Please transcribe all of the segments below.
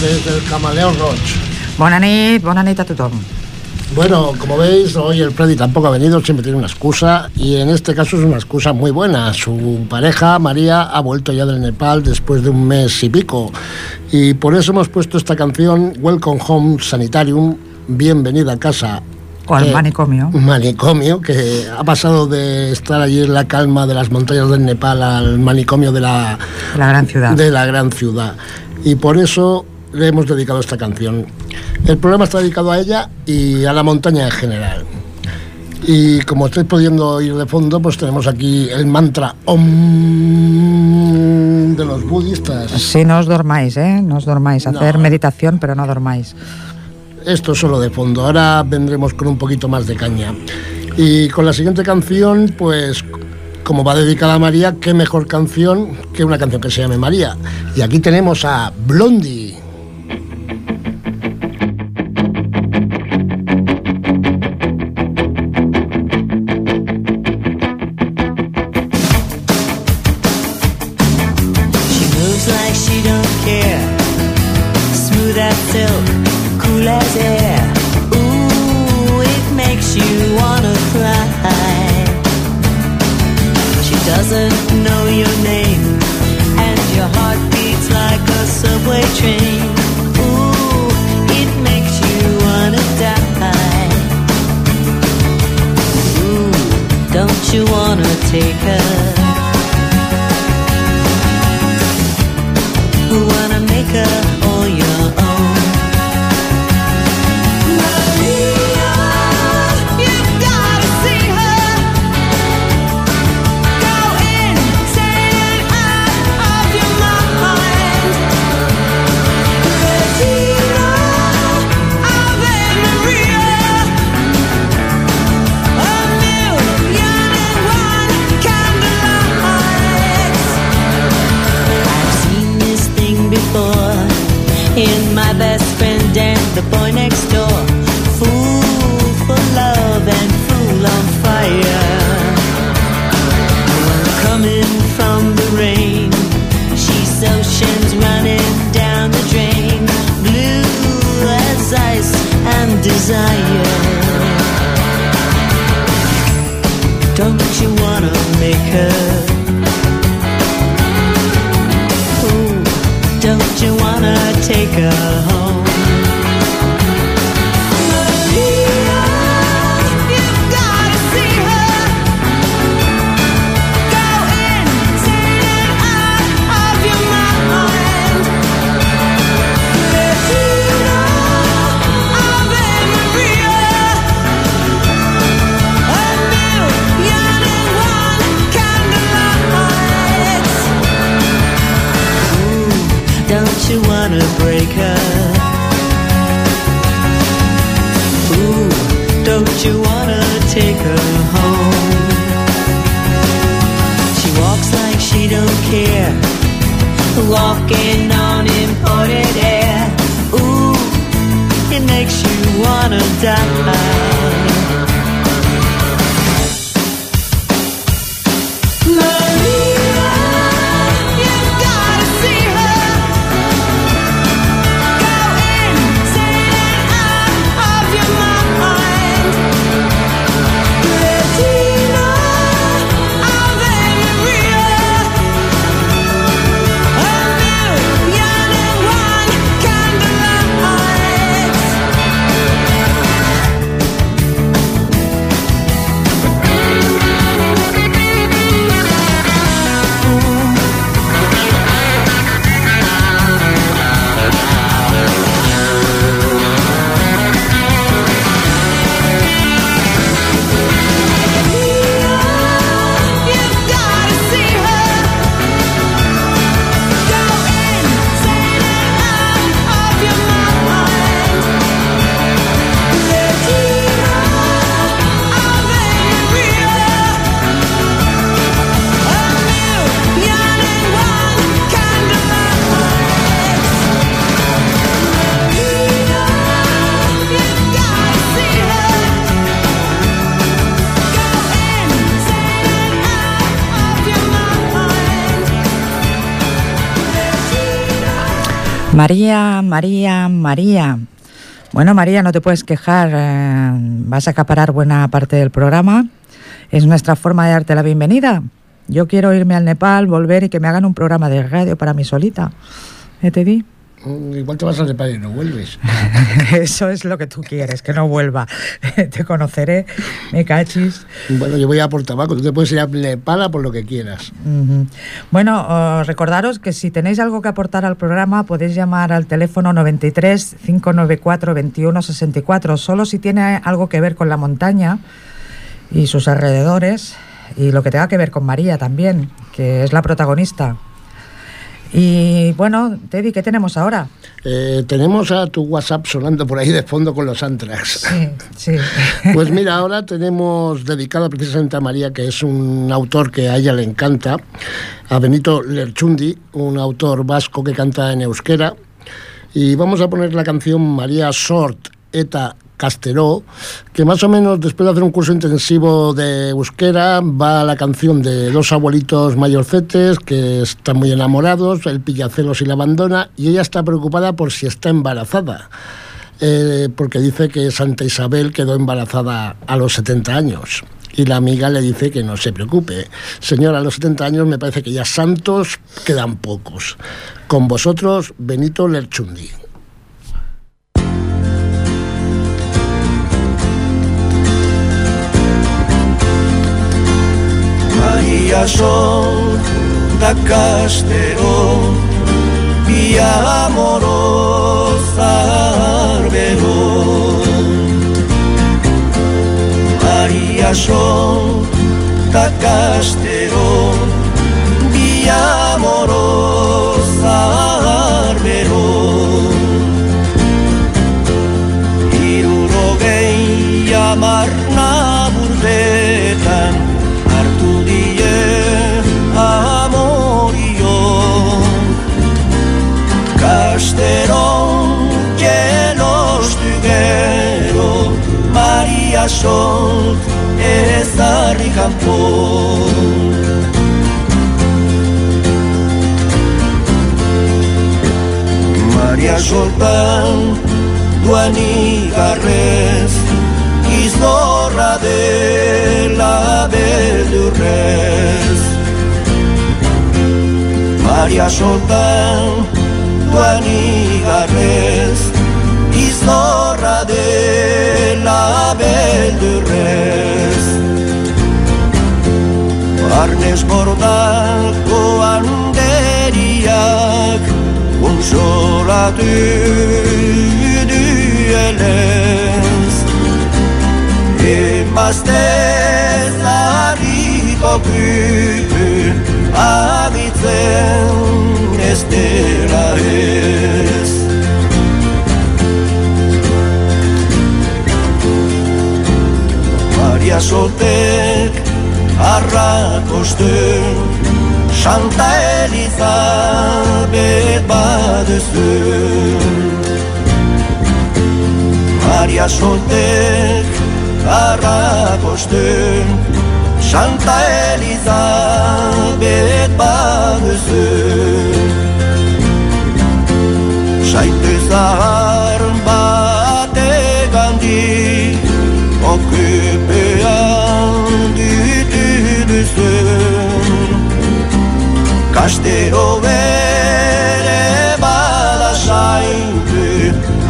noches desde el Camaleón Roach. Bona nit, bona nit a tothom. Bueno, como veis, hoy el Freddy tampoco ha venido, siempre tiene una excusa y en este caso es una excusa muy buena. Su pareja, María, ha vuelto ya del Nepal después de un mes y pico y por eso hemos puesto esta canción, Welcome Home Sanitarium, Bienvenida a casa. O al eh, manicomio. Manicomio, que ha pasado de estar allí en la calma de las montañas del Nepal al manicomio de la, la gran ciudad. De la gran ciudad. Y por eso le hemos dedicado esta canción. El programa está dedicado a ella y a la montaña en general. Y como estáis pudiendo oír de fondo, pues tenemos aquí el mantra Om de los budistas. Sí, no os dormáis, ¿eh? No os dormáis. Hacer meditación, pero no dormáis. Esto solo de fondo. Ahora vendremos con un poquito más de caña. Y con la siguiente canción, pues como va dedicada a María, qué mejor canción que una canción que se llame María. Y aquí tenemos a Blondie. walking on imported air. Ooh, it makes you wanna die. María, María, María. Bueno, María, no te puedes quejar, eh, vas a acaparar buena parte del programa. Es nuestra forma de darte la bienvenida. Yo quiero irme al Nepal, volver y que me hagan un programa de radio para mí solita. ¿Eh, te di? Mm, igual te vas al Nepal y no vuelves. Eso es lo que tú quieres, que no vuelva. te conoceré, me cachis. Bueno, yo voy a por tabaco, tú te puedes ir a Nepal por lo que quieras. Bueno, recordaros que si tenéis algo que aportar al programa, podéis llamar al teléfono 93 594 2164, solo si tiene algo que ver con la montaña y sus alrededores y lo que tenga que ver con María también, que es la protagonista. Y bueno, Teddy, ¿qué tenemos ahora? Eh, tenemos a tu WhatsApp sonando por ahí de fondo con los Antrax. Sí, sí. Pues mira, ahora tenemos dedicada precisamente a María, que es un autor que a ella le encanta, a Benito Lerchundi, un autor vasco que canta en euskera. Y vamos a poner la canción María Sort Eta Casteró, que más o menos después de hacer un curso intensivo de euskera va a la canción de dos abuelitos mayorcetes que están muy enamorados, el pillacelos y la abandona, y ella está preocupada por si está embarazada. Eh, porque dice que Santa Isabel quedó embarazada a los 70 años. Y la amiga le dice que no se preocupe. Señora, a los 70 años me parece que ya santos quedan pocos. Con vosotros, Benito Lerchundi. jaso da kastero Ia amoro zarbero Ari jaso da kastero Ia amoro Maria Sol ezarri kanpo Maria Soltan duan igarrez Izorra dela beldurrez Maria Soltan duan igarrez Izorra dela beldurrez Barnez bordako handeriak Unsolatu duelez Emazte zarriko kuku Abitzen ez dela ez itxasotek arrakosten Santa Eliza bet Maria Sotek arrakosten Santa Eliza bet baduzu. Saite zahar bate gandik Okupen Kastero bere bada saintu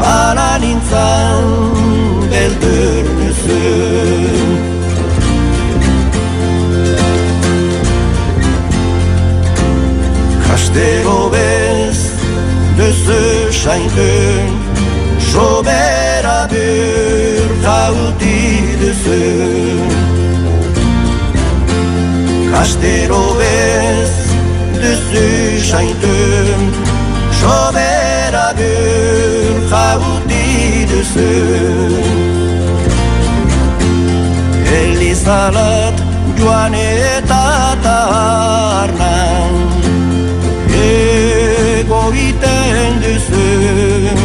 Hala nintzan beldur nuzun Kastero bez duzu saintu Sobera bir hauti düzün Kastero bez üstü şaydım Şobera gül kavdi düsün Elli salat juan eta tarnan Ego iten düsün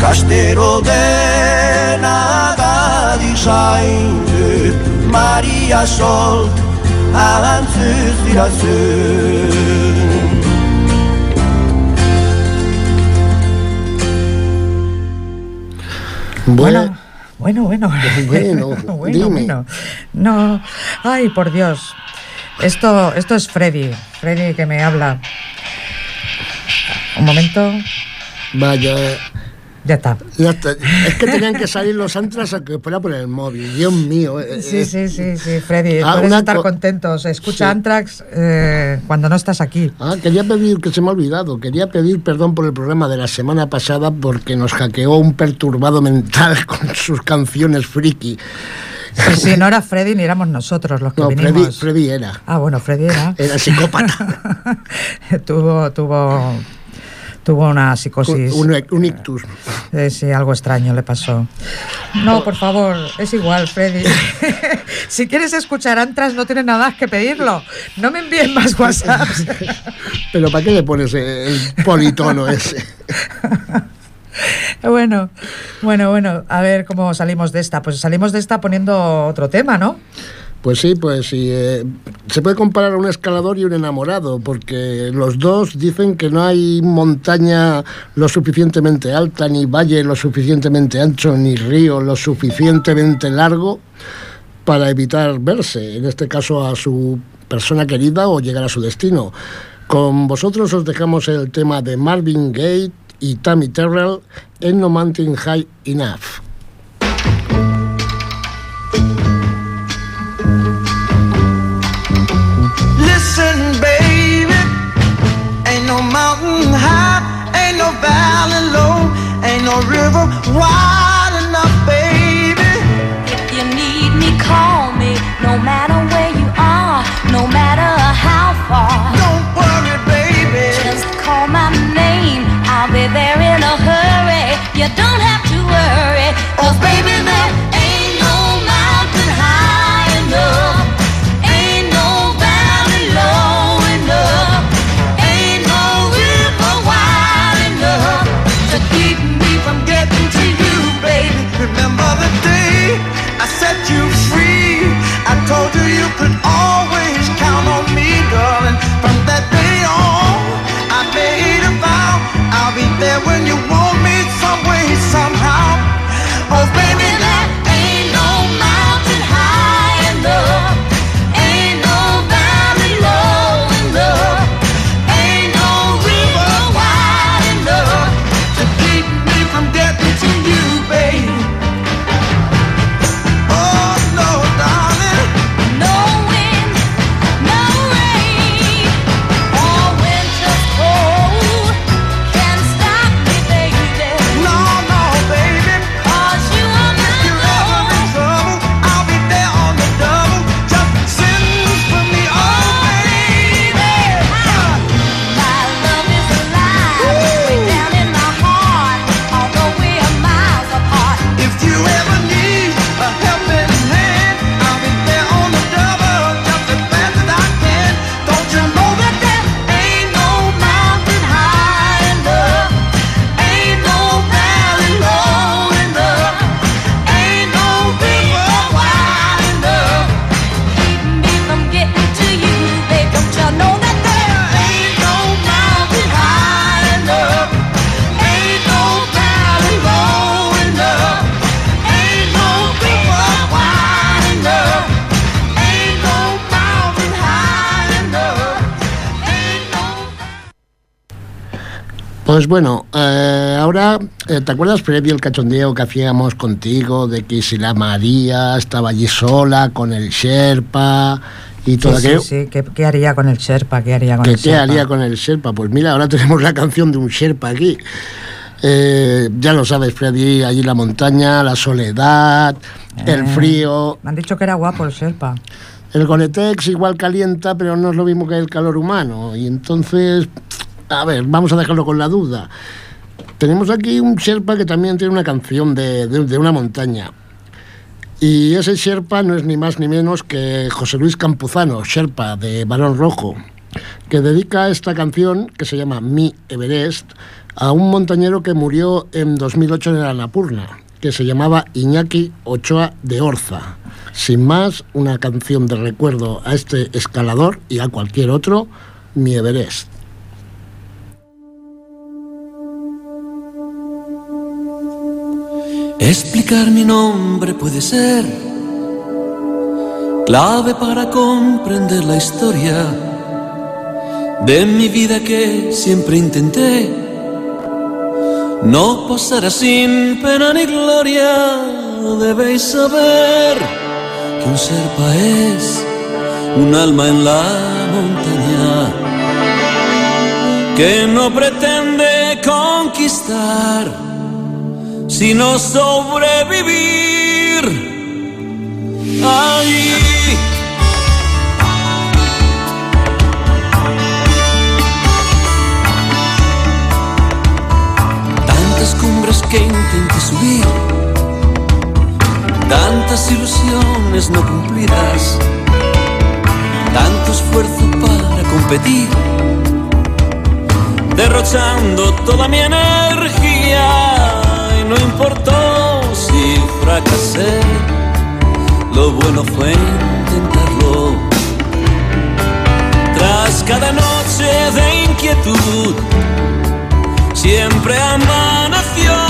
Kastero dena gadi Maria solt Bueno, bueno, bueno. Bueno, bueno, bueno, bueno. No, ay, por Dios. Esto, esto es Freddy. Freddy que me habla. Un momento. Vaya ya está. ya está. Es que tenían que salir los antras a que fuera por el móvil. Dios mío. eh, Sí, eh, sí, sí, sí, Freddy, Ah, puedes estar co- contento. Se escucha Sí. Antrax eh, cuando no estás aquí. Ah, quería pedir, que se me ha olvidado, quería pedir perdón por el programa de la semana pasada porque nos hackeó un perturbado mental con sus canciones friki. Sí, sí, no era Freddy ni éramos nosotros los que No, Freddy, vinimos. Freddy era. Ah, bueno, Freddy era. Era psicópata. tuvo, tuvo, tuvo una psicosis. un, un ictus. Eh, sí, algo extraño le pasó. No, por favor, es igual, Freddy. si quieres escuchar Antras, no tienes nada más que pedirlo. No me envíes más WhatsApps. Pero ¿para qué le pones el politono ese? bueno, bueno, bueno. A ver cómo salimos de esta. Pues salimos de esta poniendo otro tema, ¿no? Pues sí, pues sí. eh, se puede comparar a un escalador y un enamorado, porque los dos dicen que no hay montaña lo suficientemente alta, ni valle lo suficientemente ancho, ni río lo suficientemente largo para evitar verse, en este caso a su persona querida o llegar a su destino. Con vosotros os dejamos el tema de Marvin Gaye y Tammy Terrell en No Mountain High Enough. Listen, baby, ain't no mountain high, ain't no valley low, ain't no river wide enough, baby. If you need me, call me. No matter where you are, no matter how far. Pues bueno, eh, ahora, eh, ¿te acuerdas previo el cachondeo que hacíamos contigo de que si la María estaba allí sola con el Sherpa y todo Sí, aquello? sí, sí. ¿Qué, qué haría con el Sherpa? ¿Qué haría con ¿Qué, el qué Sherpa? haría con el Sherpa? Pues mira, ahora tenemos la canción de un Sherpa aquí. Eh, ya lo sabes, Freddy, allí la montaña, la soledad, el frío. Me han dicho que era guapo el Sherpa. El Gonetex igual calienta, pero no es lo mismo que el calor humano. Y entonces, a ver, vamos a dejarlo con la duda. Tenemos aquí un Sherpa que también tiene una canción de, de- una montaña. Y ese Sherpa no es ni más ni menos que José Luis Campuzano, Sherpa de Barón Rojo, que dedica esta canción, que se llama Mi Everest, a un montañero que murió en 2008 en el Annapurna, que se llamaba Iñaki Ochoa de Orza. Sin más, una canción de recuerdo a este escalador y a cualquier otro, Mi Everest. Explicar mi nombre puede ser clave para comprender la historia de mi vida que siempre intenté. No pasará sin pena ni gloria, debéis saber que un serpa es un alma en la montaña que no pretende conquistar, sino sobrevivir. Allí. Tantas cumbres que intenté subir, tantas ilusiones no cumplidas, tanto esfuerzo para competir derrochando toda mi energía no importó si fracasé, lo bueno fue intentarlo. Tras cada noche de inquietud, siempre amaneció.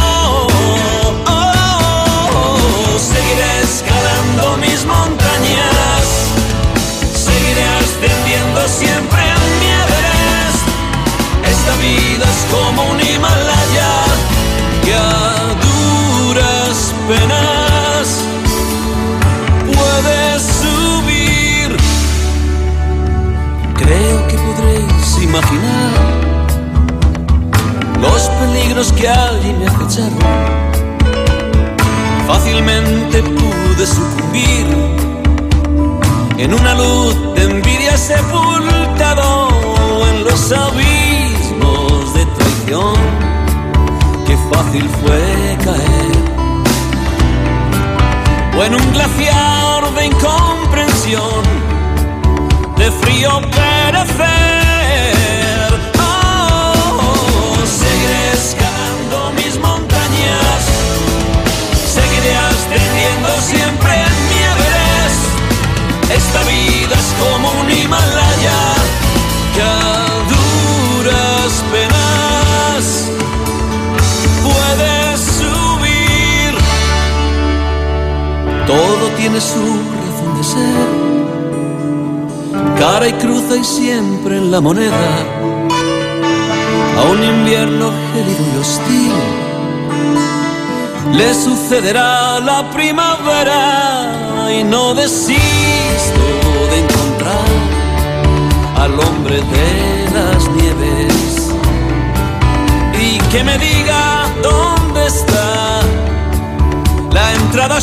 Sucederá la primavera y no desisto de encontrar al hombre de las nieves. Y que me diga dónde está la entrada a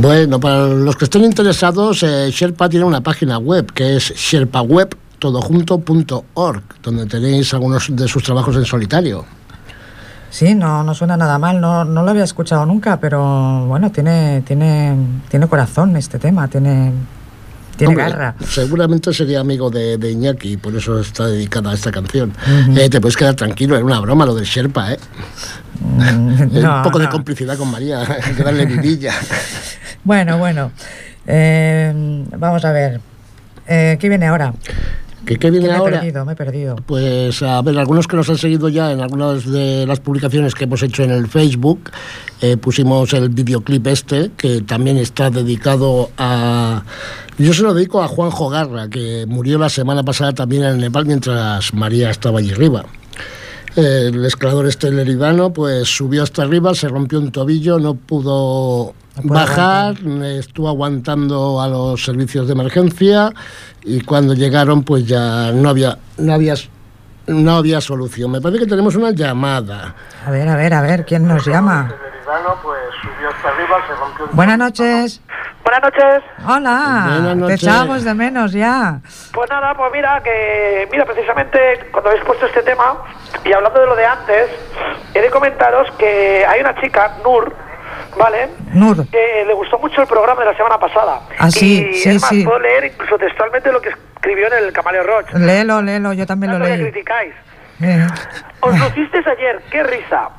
Bueno, para los que estén interesados, eh, Sherpa tiene una página web que es sherpaweb.todojunto.org, donde tenéis algunos de sus trabajos en solitario. Sí, no, no suena nada mal, no, no lo había escuchado nunca, pero bueno, tiene, tiene, tiene corazón este tema, tiene, tiene Hombre, garra. Seguramente sería amigo de, de Iñaki, por eso está dedicada a esta canción. Eh, te puedes quedar tranquilo, era una broma lo del Sherpa, ¿eh? Mm, no, un poco de complicidad con María, hay que darle vidilla. Bueno, bueno. Eh, vamos a ver. Eh, ¿Qué viene ahora? ¿Qué, qué Que viene me he ahora? perdido, me he perdido. Pues a ver, algunos que nos han seguido ya en algunas de las publicaciones que hemos hecho en el Facebook, eh, pusimos el videoclip este, que también está dedicado a... Yo se lo dedico a Juanjo Garra, que murió la semana pasada también en Nepal mientras María estaba allí arriba. El escalador este leridano pues subió hasta arriba, se rompió un tobillo, no pudo bajar, estuvo aguantando a los servicios de emergencia y cuando llegaron pues ya no había, no había, no había solución. Me parece que tenemos una llamada. A ver, a ver, a ver, ¿quién nos llama? pues subió hasta arriba, se rompió Buenas noches. Buenas noches. Hola. Buenas Te noches. echábamos de menos ya. Pues nada, pues mira, que mira, precisamente cuando habéis puesto este tema y hablando de lo de antes, he de comentaros que hay una chica, Nur, ¿vale? Nur. Eh, le gustó mucho el programa de la semana pasada. Ah, sí, y sí, es más, sí. puedo leer incluso textualmente lo que escribió en el Camaleo Roach. Léelo, léelo, yo también lo que leí. criticáis. Eh, Os lucisteis ayer, qué risa.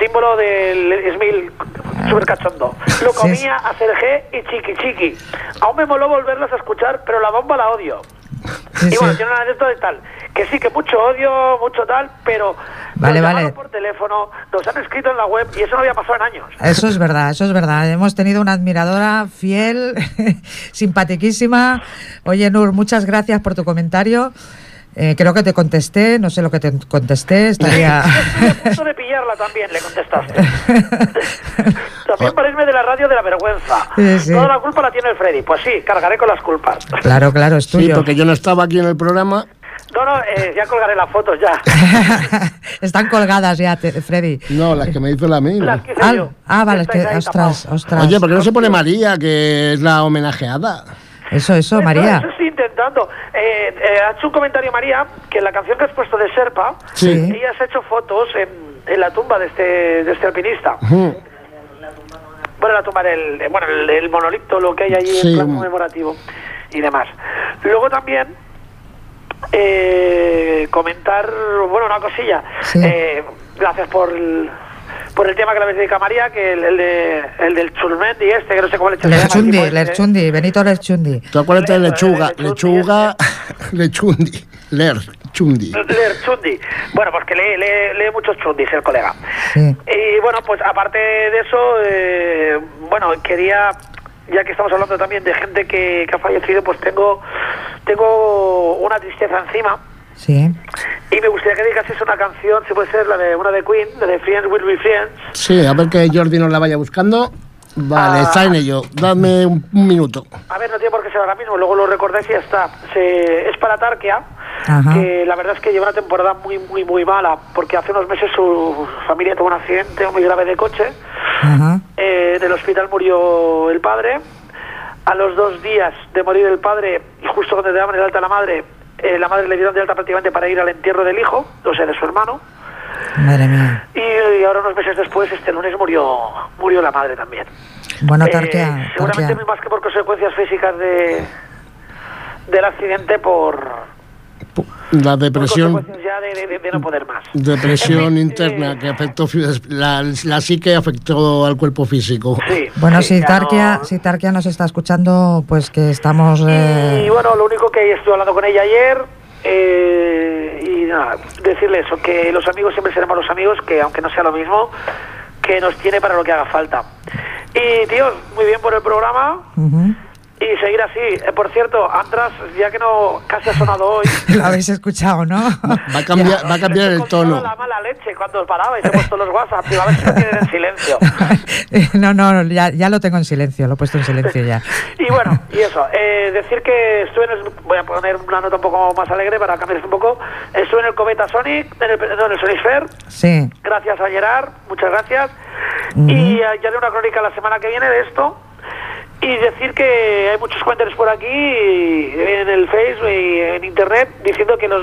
Símbolo del Smil super cachondo. Lo Sí, comía a Sergé y Chiqui Chiqui. Aún me moló volverlas a escuchar, pero la bomba la odio. sí, y sí. bueno, tiene una anécdota de tal. Que sí, que mucho odio, mucho tal, pero Vale, nos vale. por teléfono, nos han escrito en la web y eso no había pasado en años. Eso es verdad, eso es verdad. Hemos tenido una admiradora fiel, simpatiquísima. Oye, Nur, muchas gracias por tu comentario. Eh, creo que te contesté, no sé lo que te contesté, estaría... También, le contestaste. también paresme de la radio de la vergüenza. Sí, sí. Toda la culpa la tiene el Freddy. Pues sí, cargaré con las culpas. claro, claro, es Sí, tuyo. porque yo no estaba aquí en el programa. No, no, eh, ya colgaré las fotos, ya. Están colgadas ya, te- Freddy. No, las que me hizo la misma. Las que hice Ah, yo. ah, vale, es que, ostras, ostras. Oye, ¿por qué no se pone María, que es la homenajeada? Eso, eso, Eso- María. Eso estoy intentando. Eh, eh, ha hecho un comentario María que en la canción que has puesto de Serpa, Sí. ella se ha hecho fotos en, en la tumba de este, de este alpinista. Bueno, la tumba del bueno, el, el monolito, lo que hay allí Sí. en plan conmemorativo y demás. Luego también eh, comentar, bueno, una cosilla. Sí. Eh, gracias por el, por el tema que le habéis dedicado a María, que el, el, de, el del Chulmendi este, que no sé cómo le echas Lerchundi, Lerchundi, Benito Lerchundi. Tú acuérdate de lechuga, eh, lechuga, lechundi, lerchundi. Lerchundi. Bueno, pues que lee, lee, lee muchos chundis el colega. Sí. Y bueno, pues aparte de eso, eh, bueno, quería, ya que estamos hablando también de gente que, que ha fallecido, pues tengo, tengo una tristeza encima. Sí. Y me gustaría que dedicases una canción, si puede ser la de una de Queen, la de Friends Will Be Friends. Sí, a ver que Jordi nos la vaya buscando. Vale, Ah. está en ello. Dame un, un minuto. A ver, no tiene por qué ser ahora mismo, luego lo recordáis y ya está. Se- es para Tarkia, Ajá. que la verdad es que lleva una temporada muy, muy, muy mala, porque hace unos meses su familia tuvo un accidente muy grave de coche. Ajá. Eh, en el hospital murió el padre. A los dos días de morir el padre, y justo cuando le daban el alta a la madre, eh, la madre le dieron de alta prácticamente para ir al entierro del hijo, o sea, de su hermano. Madre mía. Y, y ahora unos meses después, este lunes murió murió la madre también. Bueno, Eh, Tarquia, seguramente Tarquia. más que por consecuencias físicas de del accidente, por, La depresión, consecuencias ya de, de- de no poder más. depresión fin, interna eh, que afectó, la, la psique afectó al cuerpo físico. Sí, Bueno, sí, si Tarquia, no- si Tarquia nos está escuchando, pues que estamos... Y eh, bueno, lo único que estuve hablando con ella ayer, eh, y nada, decirle eso, que los amigos siempre seremos los amigos, que aunque no sea lo mismo, que nos tiene para lo que haga falta. Y tíos, muy bien por el programa ujú. Y seguir así. Eh, por cierto, Andras, ya que no casi ha sonado hoy, Lo habéis escuchado, ¿no? Va a cambiar, va a cambiar el tono. la mala leche cuando os parabais, he puesto los WhatsApp, digo, a ver si me tienen en silencio. no, no, ya, ya lo tengo en silencio, lo he puesto en silencio ya. Y bueno, y eso, eh, decir que estuve en el, voy a poner una nota un poco más alegre para cambiar un poco, estuve en el Cometa Sonic, en el, no, en el Sonic Fair, Sí, gracias a Gerard, muchas gracias, y eh, ya haré una crónica la semana que viene de esto, y decir que hay muchos comentarios por aquí, en el Facebook y en Internet, diciendo que los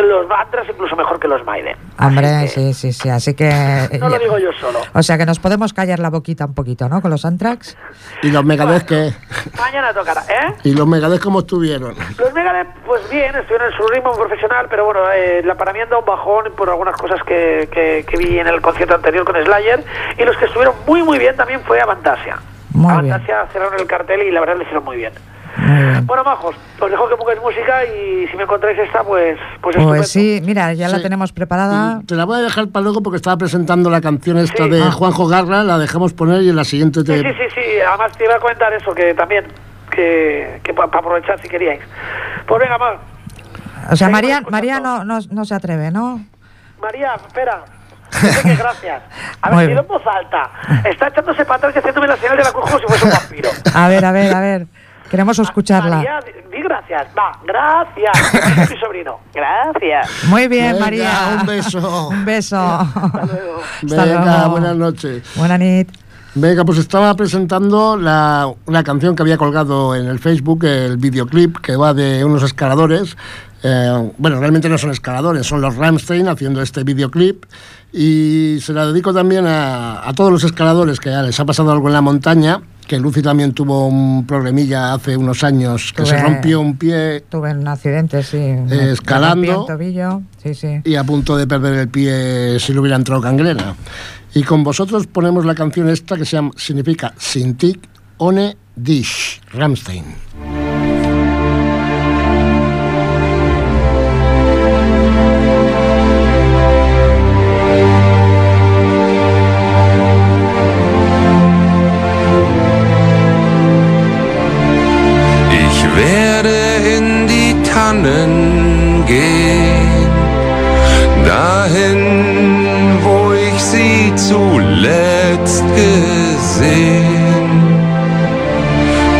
los Andras incluso mejor que los Maiden. hombre, que sí, sí, sí, así que... No lo digo yo solo. O sea que nos podemos callar la boquita un poquito, ¿no? Con los Antrax. ¿Y los Megadeth qué? Mañana tocará, ¿eh? ¿Y los Megadeth cómo estuvieron? Los Megadeth, pues bien, estuvieron en su ritmo profesional, pero bueno, eh, la para mí anda un bajón por algunas cosas que, que, que vi en el concierto anterior con Slayer. Y los que estuvieron muy, muy bien también fue Avantasia. Muy bien. Avantasia cerraron el cartel y la verdad lo hicieron muy bien. Bueno, majos, os dejo que pongáis música y si me encontráis esta, pues, pues. Pues sí, mira, ya la Sí. tenemos preparada. Te la voy a dejar para luego porque estaba presentando la canción esta Sí. de Ah. Juanjo Garra, la dejamos poner y en la siguiente te... Sí, sí, sí, sí. Además te iba a comentar eso, que también, que, que para aprovechar si queríais. Pues venga, más. O sea, María. María no, no, no se atreve, ¿no? María, espera. Dice que gracias. A ver, pido en voz alta. Está echándose para atrás y haciéndome la señal de la cruz como si fuese un vampiro. A ver, a ver, a ver. Queremos escucharla. María, di, gracias. Va, gracias. Es mi sobrino. Gracias. Muy bien, Venga, María. un beso. Un beso. Hasta luego. Hasta Venga, luego. buenas noches. Buena nit. Venga, pues estaba presentando la, una canción que había colgado en el Facebook, el videoclip que va de unos escaladores. eh, bueno, realmente no son escaladores, son los Ramstein haciendo este videoclip. Y se la dedico también a, a todos los escaladores que les ha pasado algo en la montaña. Que Lucy también tuvo un problemilla hace unos años que se rompió un pie Tuve un accidente, sí. me escalando. tobillo, sí, sí. y a punto de perder el pie si le hubiera entrado gangrena. Y con vosotros ponemos la canción esta que se llama, significa Sintik One Dish, Ramstein. Werde in die Tannen gehen, dahin, wo ich sie zuletzt gesehen.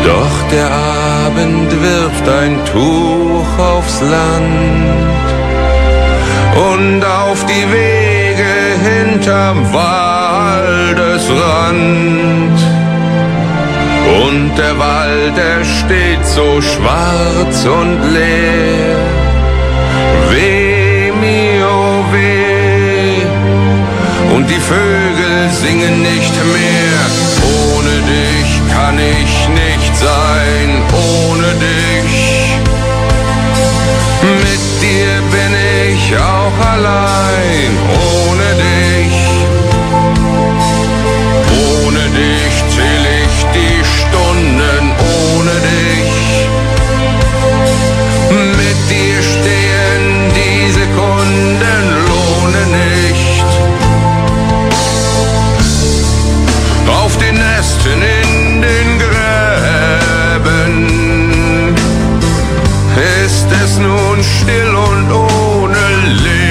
Doch der Abend wirft ein Tuch aufs Land und auf die Wege hinterm Waldesrand. Und der Wald, er steht so schwarz und leer. Weh mir, oh weh. Und die Vögel singen nicht mehr. Ohne dich kann ich nicht sein. Ohne dich. Mit dir bin ich auch allein. Ohne nun still und ohne Leben.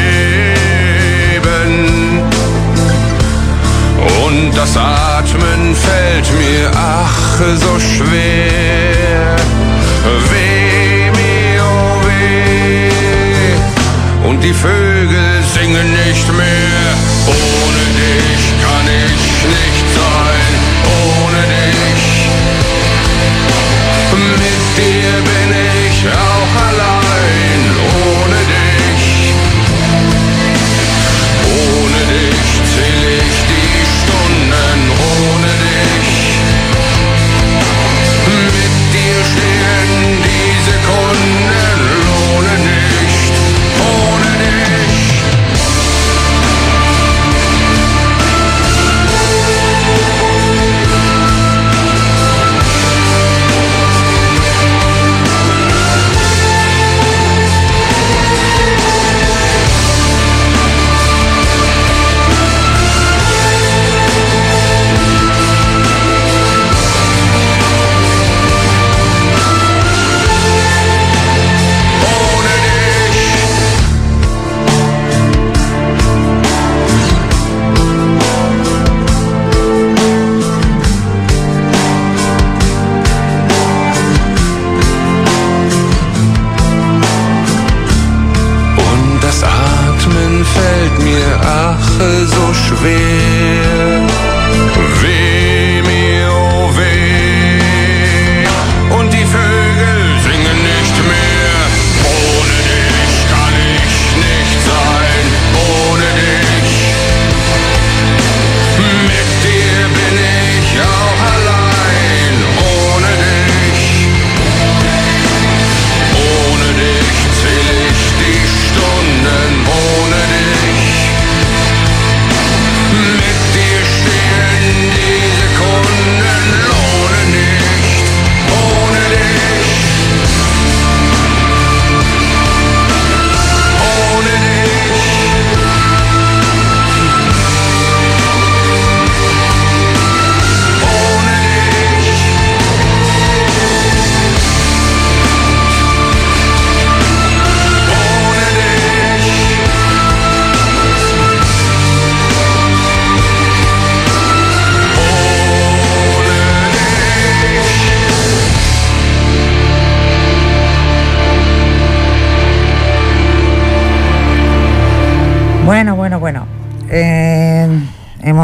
Und das Atmen fällt mir ach so schwer. Weh mir, oh weh. Und die Vögel singen nicht mehr. Ohne dich kann ich nicht sein.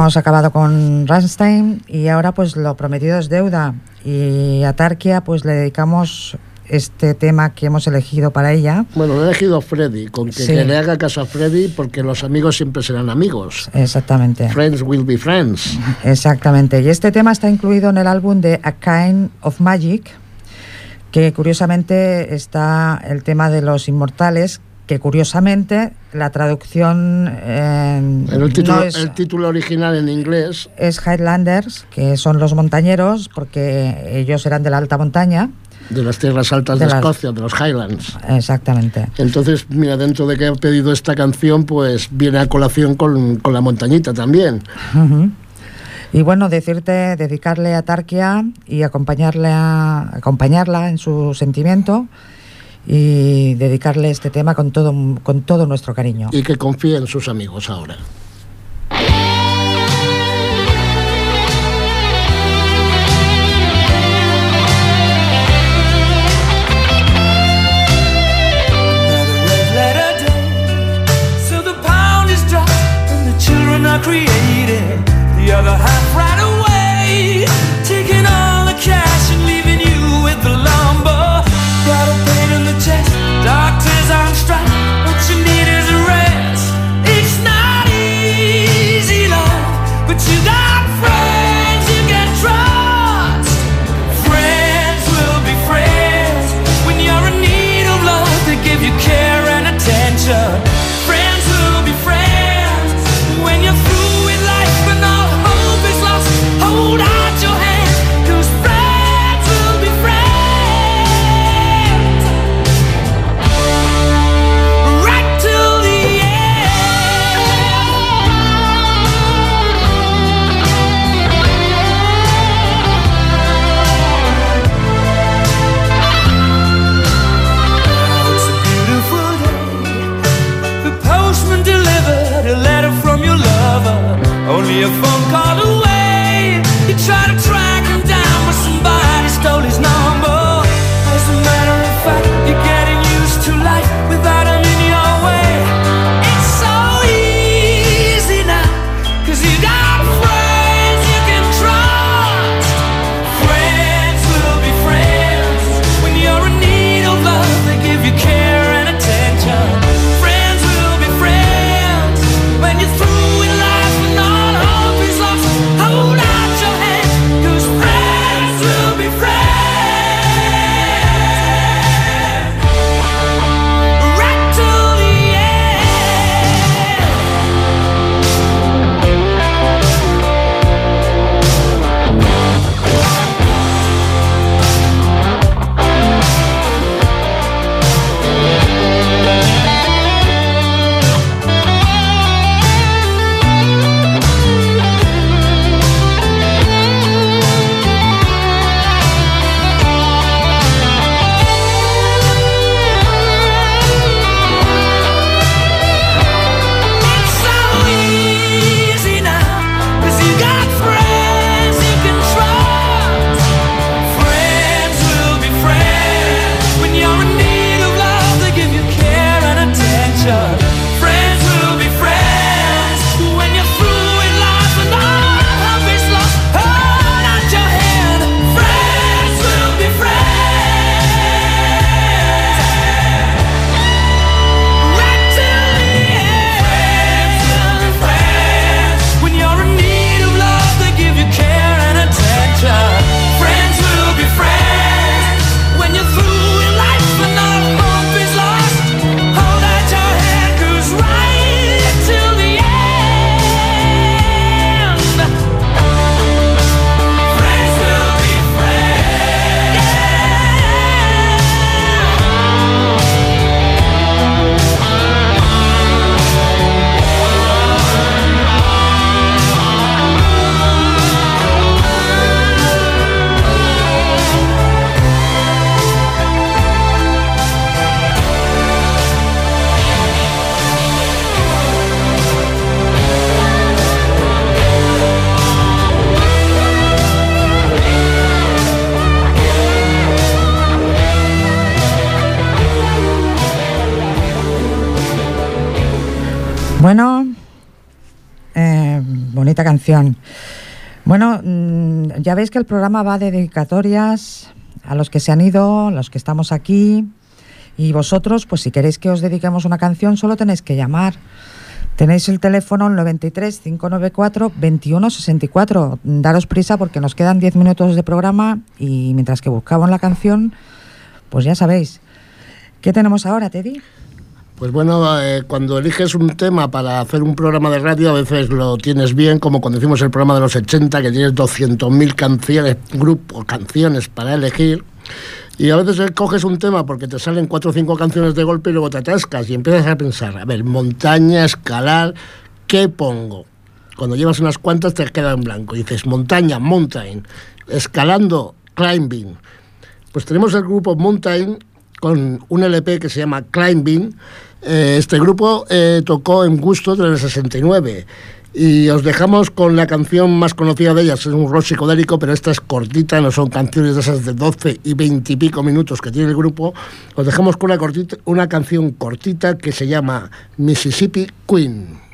Hemos acabado con Rammstein y ahora pues lo prometido es deuda y a Tarkia pues le dedicamos este tema que hemos elegido para ella. Bueno, lo he elegido Freddy, con que, Sí. que le haga caso a Freddy porque los amigos siempre serán amigos. Exactamente. Friends will be friends. Exactamente. Y este tema está incluido en el álbum de A Kind of Magic, que curiosamente está el tema de los inmortales, que curiosamente la traducción eh, El título, no es, el título original en inglés, es Highlanders, que son los montañeros, porque ellos eran de la alta montaña. de las tierras altas De de, las- Escocia, de los Highlands. Exactamente. Entonces, mira, dentro de que he pedido esta canción, pues viene a colación con, con la montañita también. Ujú. Y bueno, decirte, dedicarle a Tarkia y acompañarle a- acompañarla en su sentimiento y dedicarle este tema con todo, con todo nuestro cariño. Y que confíe en sus amigos ahora. Another red letter day. So the pound is dropped and the children are created. The other half right away, taking all the cash and leaving you with the lumber. I'm strong. Bueno, mm, ya veis que el programa va de dedicatorias a los que se han ido, los que estamos aquí. Y vosotros, pues si queréis que os dediquemos una canción, solo tenéis que llamar. Tenéis el teléfono 93 594 2164. Daros prisa porque nos quedan 10 minutos de programa y mientras que buscamos la canción, pues ya sabéis. ¿Qué tenemos ahora, Teddy? Pues bueno, eh, cuando eliges un tema para hacer un programa de radio, a veces lo tienes bien, como cuando hicimos el programa de los 80, que tienes 200.000 canciones, grupos, canciones para elegir. Y a veces coges un tema porque te salen cuatro o cinco canciones de golpe y luego te atascas y empiezas a pensar, a ver, montaña, escalar, ¿qué pongo? Cuando llevas unas cuantas te queda en blanco. Y dices, montaña, mountain, escalando, climbing. Pues tenemos el grupo Mountain con un LP que se llama Climbing. Eh, este grupo eh, tocó en Gusto del 69. Y os dejamos con la canción más conocida de ellas, es un rock psicodélico, pero esta es cortita, no son canciones de esas de 12 y 20 y pico minutos que tiene el grupo. Os dejamos con una, cortita, una canción cortita que se llama Mississippi Queen.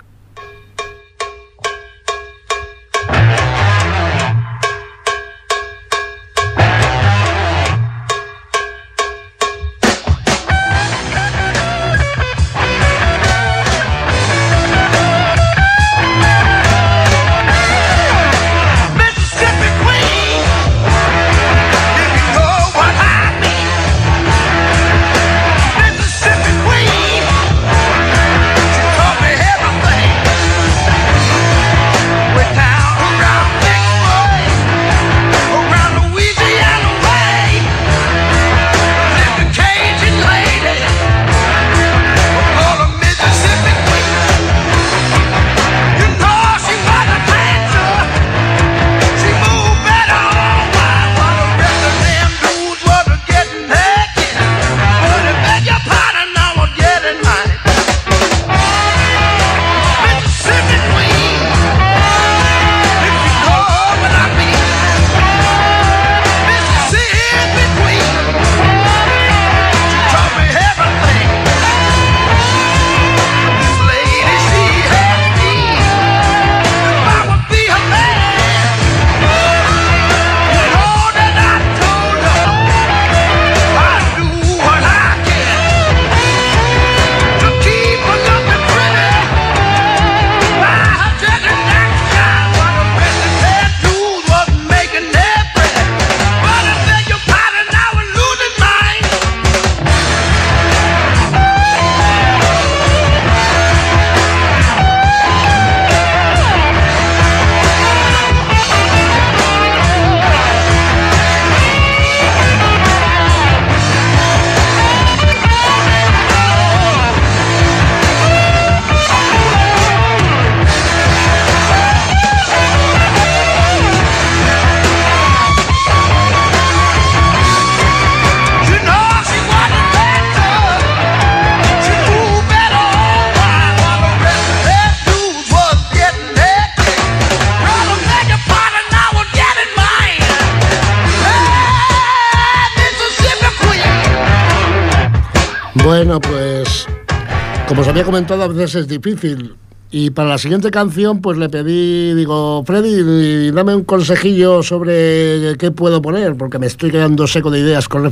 Comentado, a veces es difícil. Y para la siguiente canción, pues le pedí, digo, Freddy, dame un consejillo sobre qué puedo poner, porque me estoy quedando seco de ideas con,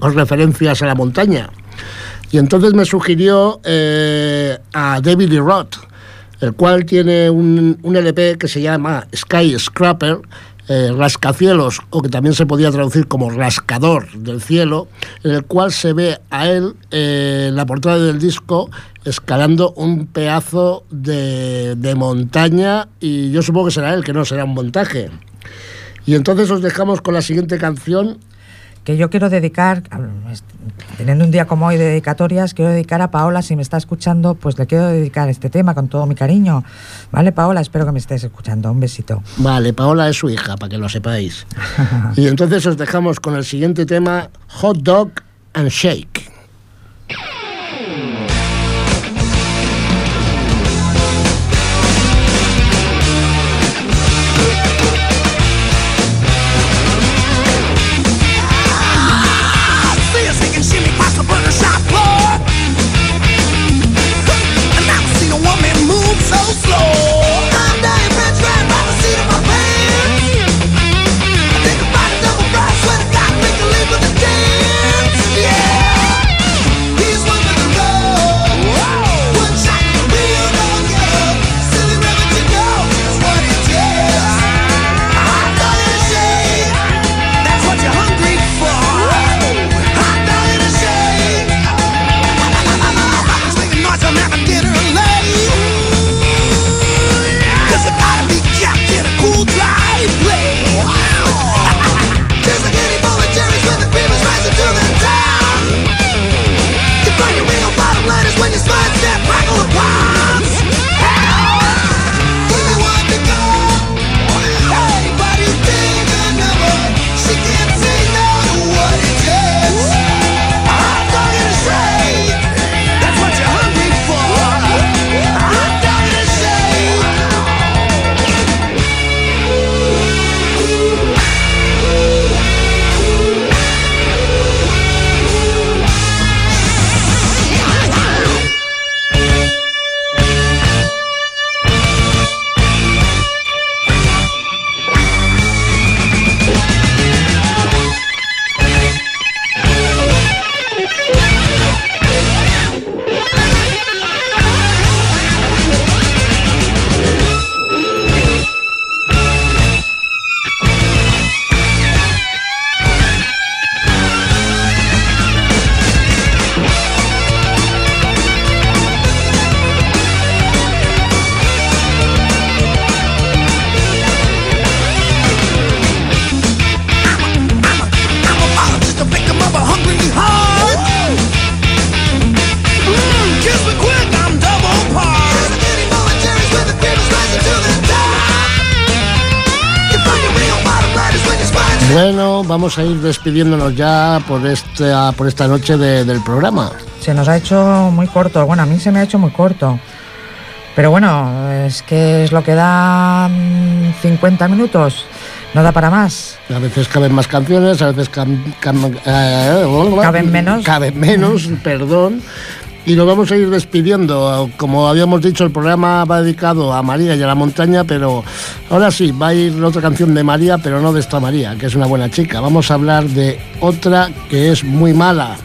con referencias a la montaña. Y entonces me sugirió eh, a David Lee Roth, el cual tiene un, un LP que se llama Sky Scraper, eh, rascacielos, o que también se podía traducir como rascador del cielo, en el cual se ve a él eh, la portada del disco escalando un pedazo de, de montaña y yo supongo que será él, que no será un montaje. Y entonces os dejamos con la siguiente canción. Que yo quiero dedicar, teniendo un día como hoy de dedicatorias, quiero dedicar a Paola, si me está escuchando, pues le quiero dedicar este tema con todo mi cariño. ¿Vale, Paola? Espero que me estés escuchando. Un besito. Vale, Paola es su hija, para que lo sepáis. y entonces os dejamos con el siguiente tema, Hot Dog and Shake. Vamos a ir despidiéndonos ya por esta, por esta noche de- del programa. Se nos ha hecho muy corto. Bueno, a mí se me ha hecho muy corto. Pero bueno, es que es lo que da mm, 50 minutos. No da para más. A veces caben más canciones, a veces cam- cam- eh, Caben menos. Caben menos, perdón. Y nos vamos a ir despidiendo. Como habíamos dicho, el programa va dedicado a María y a la montaña, pero ahora sí, va a ir otra canción de María, pero no de esta María, que es una buena chica. Vamos a hablar de otra que es muy mala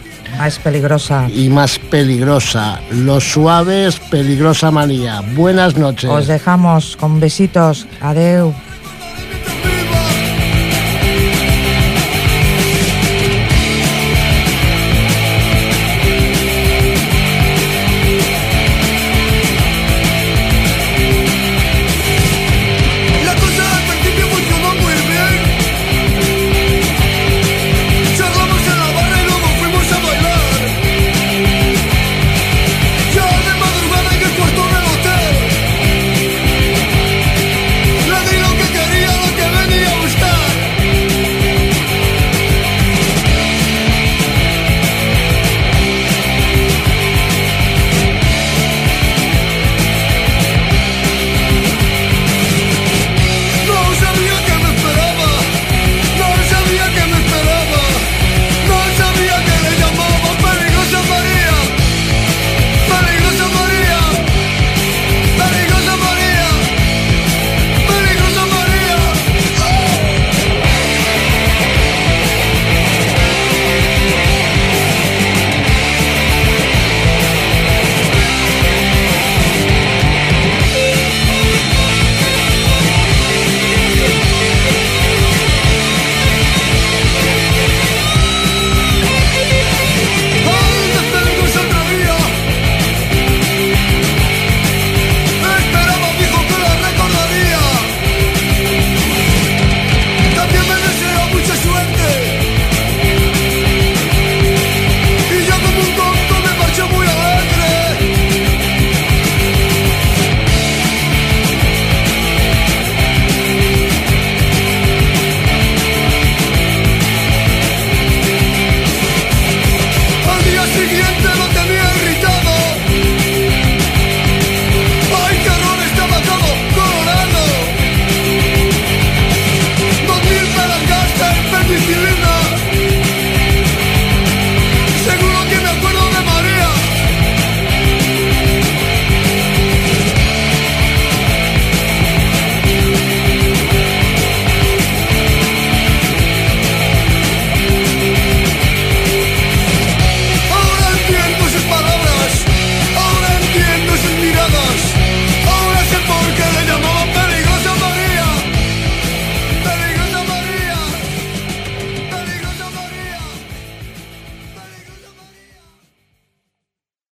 es peligrosa. y más peligrosa. Los suaves, peligrosa María. Buenas noches. Os dejamos con besitos. Adeu.